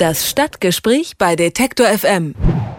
Das Stadtgespräch bei Detektor FM.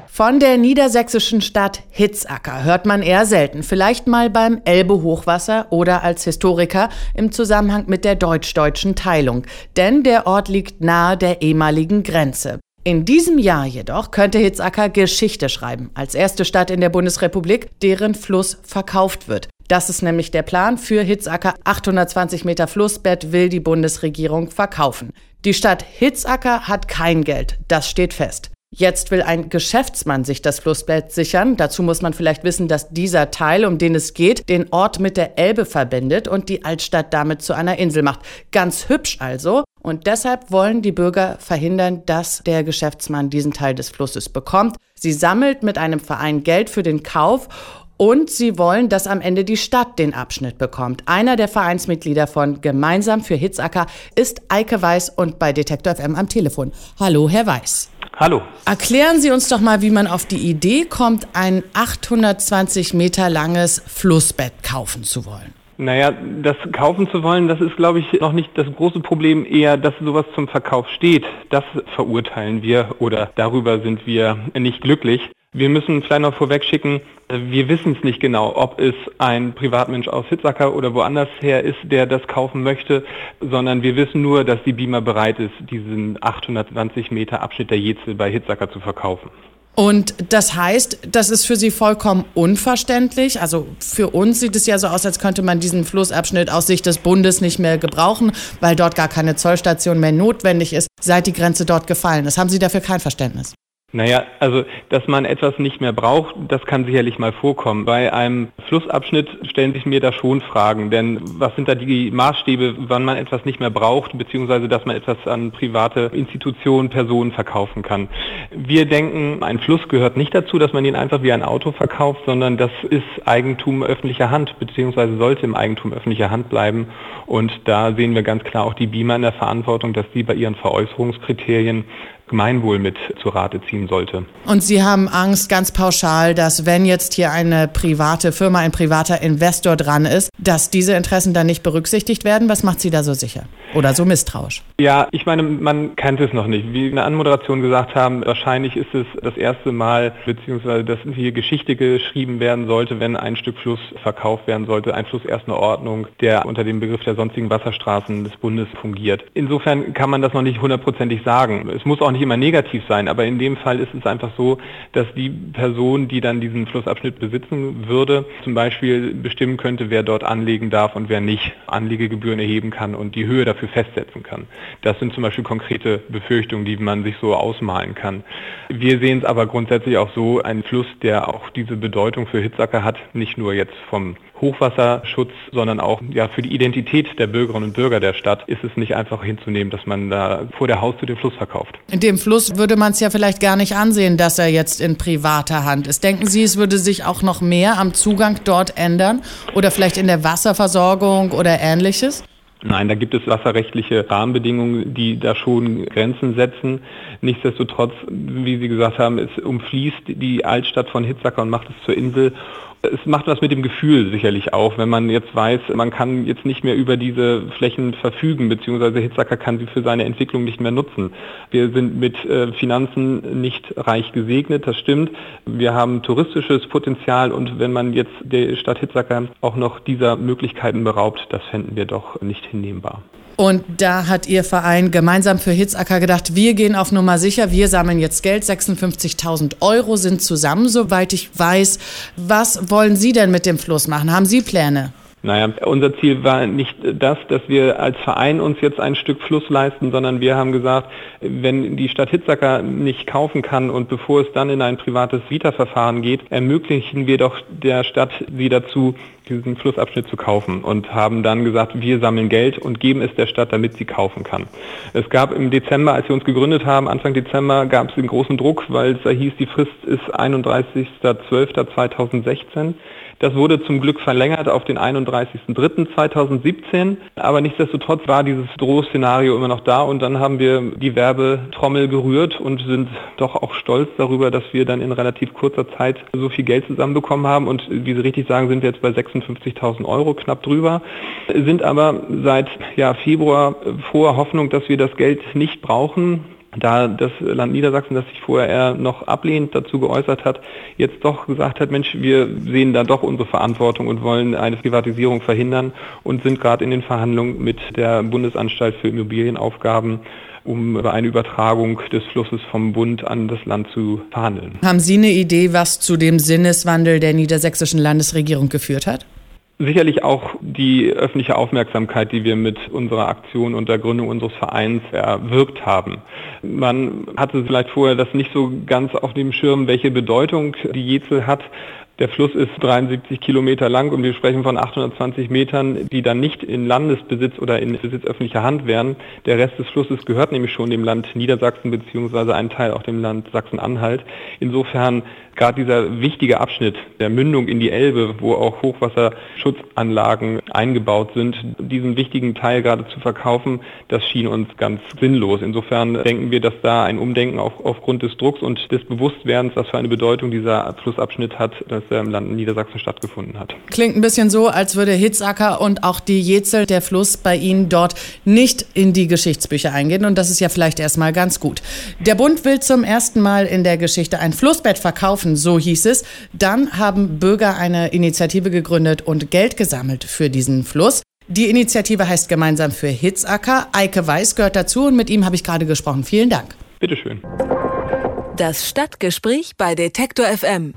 Von der niedersächsischen Stadt Hitzacker hört man eher selten, vielleicht mal beim Elbe-Hochwasser oder als Historiker im Zusammenhang mit der deutsch-deutschen Teilung, denn der Ort liegt nahe der ehemaligen Grenze. In diesem Jahr jedoch könnte Hitzacker Geschichte schreiben, als erste Stadt in der Bundesrepublik, deren Fluss verkauft wird. Das ist nämlich der Plan für Hitzacker. 820 Meter Flussbett will die Bundesregierung verkaufen. Die Stadt Hitzacker hat kein Geld, das steht fest. Jetzt will ein Geschäftsmann sich das Flussbett sichern. Dazu muss man vielleicht wissen, dass dieser Teil, um den es geht, den Ort mit der Elbe verbindet und die Altstadt damit zu einer Insel macht. Ganz hübsch also. Und deshalb wollen die Bürger verhindern, dass der Geschäftsmann diesen Teil des Flusses bekommt. Sie sammelt mit einem Verein Geld für den Kauf und sie wollen, dass am Ende die Stadt den Abschnitt bekommt. Einer der Vereinsmitglieder von Gemeinsam für Hitzacker ist Eike Weiß und bei Detektor FM am Telefon. Hallo, Herr Weiß. Hallo. Erklären Sie uns doch mal, wie man auf die Idee kommt, ein 820 Meter langes Flussbett kaufen zu wollen. Naja, das kaufen zu wollen, das ist, glaube ich, noch nicht das große Problem. Eher, dass sowas zum Verkauf steht, das verurteilen wir oder darüber sind wir nicht glücklich. Wir müssen vielleicht noch vorweg schicken, wir wissen es nicht genau, ob es ein Privatmensch aus Hitzacker oder woanders her ist, der das kaufen möchte, sondern wir wissen nur, dass die Beamer bereit ist, diesen 820 Meter Abschnitt der Jezel bei Hitzacker zu verkaufen. Und das heißt, das ist für Sie vollkommen unverständlich. Also für uns sieht es ja so aus, als könnte man diesen Flussabschnitt aus Sicht des Bundes nicht mehr gebrauchen, weil dort gar keine Zollstation mehr notwendig ist, seit die Grenze dort gefallen ist. Haben Sie dafür kein Verständnis? Naja, also dass man etwas nicht mehr braucht, das kann sicherlich mal vorkommen. Bei einem Flussabschnitt stellen sich mir da schon Fragen, denn was sind da die Maßstäbe, wann man etwas nicht mehr braucht, beziehungsweise dass man etwas an private Institutionen, Personen verkaufen kann. Wir denken, ein Fluss gehört nicht dazu, dass man ihn einfach wie ein Auto verkauft, sondern das ist Eigentum öffentlicher Hand, beziehungsweise sollte im Eigentum öffentlicher Hand bleiben. Und da sehen wir ganz klar auch die Beamer in der Verantwortung, dass sie bei ihren Veräußerungskriterien Gemeinwohl mit zu Rate ziehen sollte. Und Sie haben Angst ganz pauschal, dass wenn jetzt hier eine private Firma, ein privater Investor dran ist, dass diese Interessen dann nicht berücksichtigt werden? Was macht Sie da so sicher oder so misstrauisch? Ja, ich meine, man kennt es noch nicht. Wie in der Anmoderation gesagt haben, wahrscheinlich ist es das erste Mal, beziehungsweise dass hier Geschichte geschrieben werden sollte, wenn ein Stück Fluss verkauft werden sollte, ein Fluss erster Ordnung, der unter dem Begriff der sonstigen Wasserstraßen des Bundes fungiert. Insofern kann man das noch nicht hundertprozentig sagen. Es muss auch nicht nicht immer negativ sein, aber in dem Fall ist es einfach so, dass die Person, die dann diesen Flussabschnitt besitzen würde, zum Beispiel bestimmen könnte, wer dort anlegen darf und wer nicht Anlegegebühren erheben kann und die Höhe dafür festsetzen kann. Das sind zum Beispiel konkrete Befürchtungen, die man sich so ausmalen kann. Wir sehen es aber grundsätzlich auch so, ein Fluss, der auch diese Bedeutung für Hitzacker hat, nicht nur jetzt vom Hochwasserschutz, sondern auch ja, für die Identität der Bürgerinnen und Bürger der Stadt ist es nicht einfach hinzunehmen, dass man da vor der Haustür den Fluss verkauft. In dem Fluss würde man es ja vielleicht gar nicht ansehen, dass er jetzt in privater Hand ist. Denken Sie, es würde sich auch noch mehr am Zugang dort ändern oder vielleicht in der Wasserversorgung oder ähnliches? Nein, da gibt es wasserrechtliche Rahmenbedingungen, die da schon Grenzen setzen. Nichtsdestotrotz, wie Sie gesagt haben, es umfließt die Altstadt von Hitzacker und macht es zur Insel es macht was mit dem Gefühl sicherlich auch, wenn man jetzt weiß, man kann jetzt nicht mehr über diese Flächen verfügen, beziehungsweise Hitzacker kann sie für seine Entwicklung nicht mehr nutzen. Wir sind mit äh, Finanzen nicht reich gesegnet, das stimmt. Wir haben touristisches Potenzial und wenn man jetzt der Stadt Hitzacker auch noch dieser Möglichkeiten beraubt, das fänden wir doch nicht hinnehmbar. Und da hat Ihr Verein gemeinsam für Hitzacker gedacht, wir gehen auf Nummer sicher, wir sammeln jetzt Geld, 56.000 Euro sind zusammen, soweit ich weiß. Was wollen Sie denn mit dem Fluss machen? Haben Sie Pläne? Naja, unser Ziel war nicht das, dass wir als Verein uns jetzt ein Stück Fluss leisten, sondern wir haben gesagt, wenn die Stadt Hitzacker nicht kaufen kann und bevor es dann in ein privates Vita-Verfahren geht, ermöglichen wir doch der Stadt sie dazu, diesen Flussabschnitt zu kaufen und haben dann gesagt, wir sammeln Geld und geben es der Stadt, damit sie kaufen kann. Es gab im Dezember, als wir uns gegründet haben, Anfang Dezember, gab es den großen Druck, weil es da hieß, die Frist ist 31.12.2016. Das wurde zum Glück verlängert auf den 31.03.2017, aber nichtsdestotrotz war dieses Drohszenario immer noch da und dann haben wir die Werbetrommel gerührt und sind doch auch stolz darüber, dass wir dann in relativ kurzer Zeit so viel Geld zusammenbekommen haben. Und wie Sie richtig sagen, sind wir jetzt bei 56.000 Euro knapp drüber, sind aber seit ja, Februar vor Hoffnung, dass wir das Geld nicht brauchen da das Land Niedersachsen, das sich vorher eher noch ablehnend dazu geäußert hat, jetzt doch gesagt hat, Mensch, wir sehen da doch unsere Verantwortung und wollen eine Privatisierung verhindern und sind gerade in den Verhandlungen mit der Bundesanstalt für Immobilienaufgaben um über eine Übertragung des Flusses vom Bund an das Land zu verhandeln. Haben Sie eine Idee, was zu dem Sinneswandel der niedersächsischen Landesregierung geführt hat? Sicherlich auch die öffentliche Aufmerksamkeit, die wir mit unserer Aktion und der Gründung unseres Vereins erwirkt haben. Man hatte vielleicht vorher das nicht so ganz auf dem Schirm, welche Bedeutung die Jezel hat. Der Fluss ist 73 Kilometer lang und wir sprechen von 820 Metern, die dann nicht in Landesbesitz oder in Besitz öffentlicher Hand wären. Der Rest des Flusses gehört nämlich schon dem Land Niedersachsen beziehungsweise ein Teil auch dem Land Sachsen-Anhalt. Insofern gerade dieser wichtige Abschnitt der Mündung in die Elbe, wo auch Hochwasserschutzanlagen eingebaut sind, diesen wichtigen Teil gerade zu verkaufen, das schien uns ganz sinnlos. Insofern denken wir, dass da ein Umdenken auch aufgrund des Drucks und des Bewusstwerdens, was für eine Bedeutung dieser Flussabschnitt hat, dass im Land Niedersachsen stattgefunden hat. Klingt ein bisschen so, als würde Hitzacker und auch die Jezel, der Fluss bei Ihnen dort, nicht in die Geschichtsbücher eingehen. Und das ist ja vielleicht erstmal ganz gut. Der Bund will zum ersten Mal in der Geschichte ein Flussbett verkaufen kaufen, so hieß es. Dann haben Bürger eine Initiative gegründet und Geld gesammelt für diesen Fluss. Die Initiative heißt Gemeinsam für Hitzacker. Eike Weiß gehört dazu und mit ihm habe ich gerade gesprochen. Vielen Dank. Bitteschön. Das Stadtgespräch bei Detektor FM.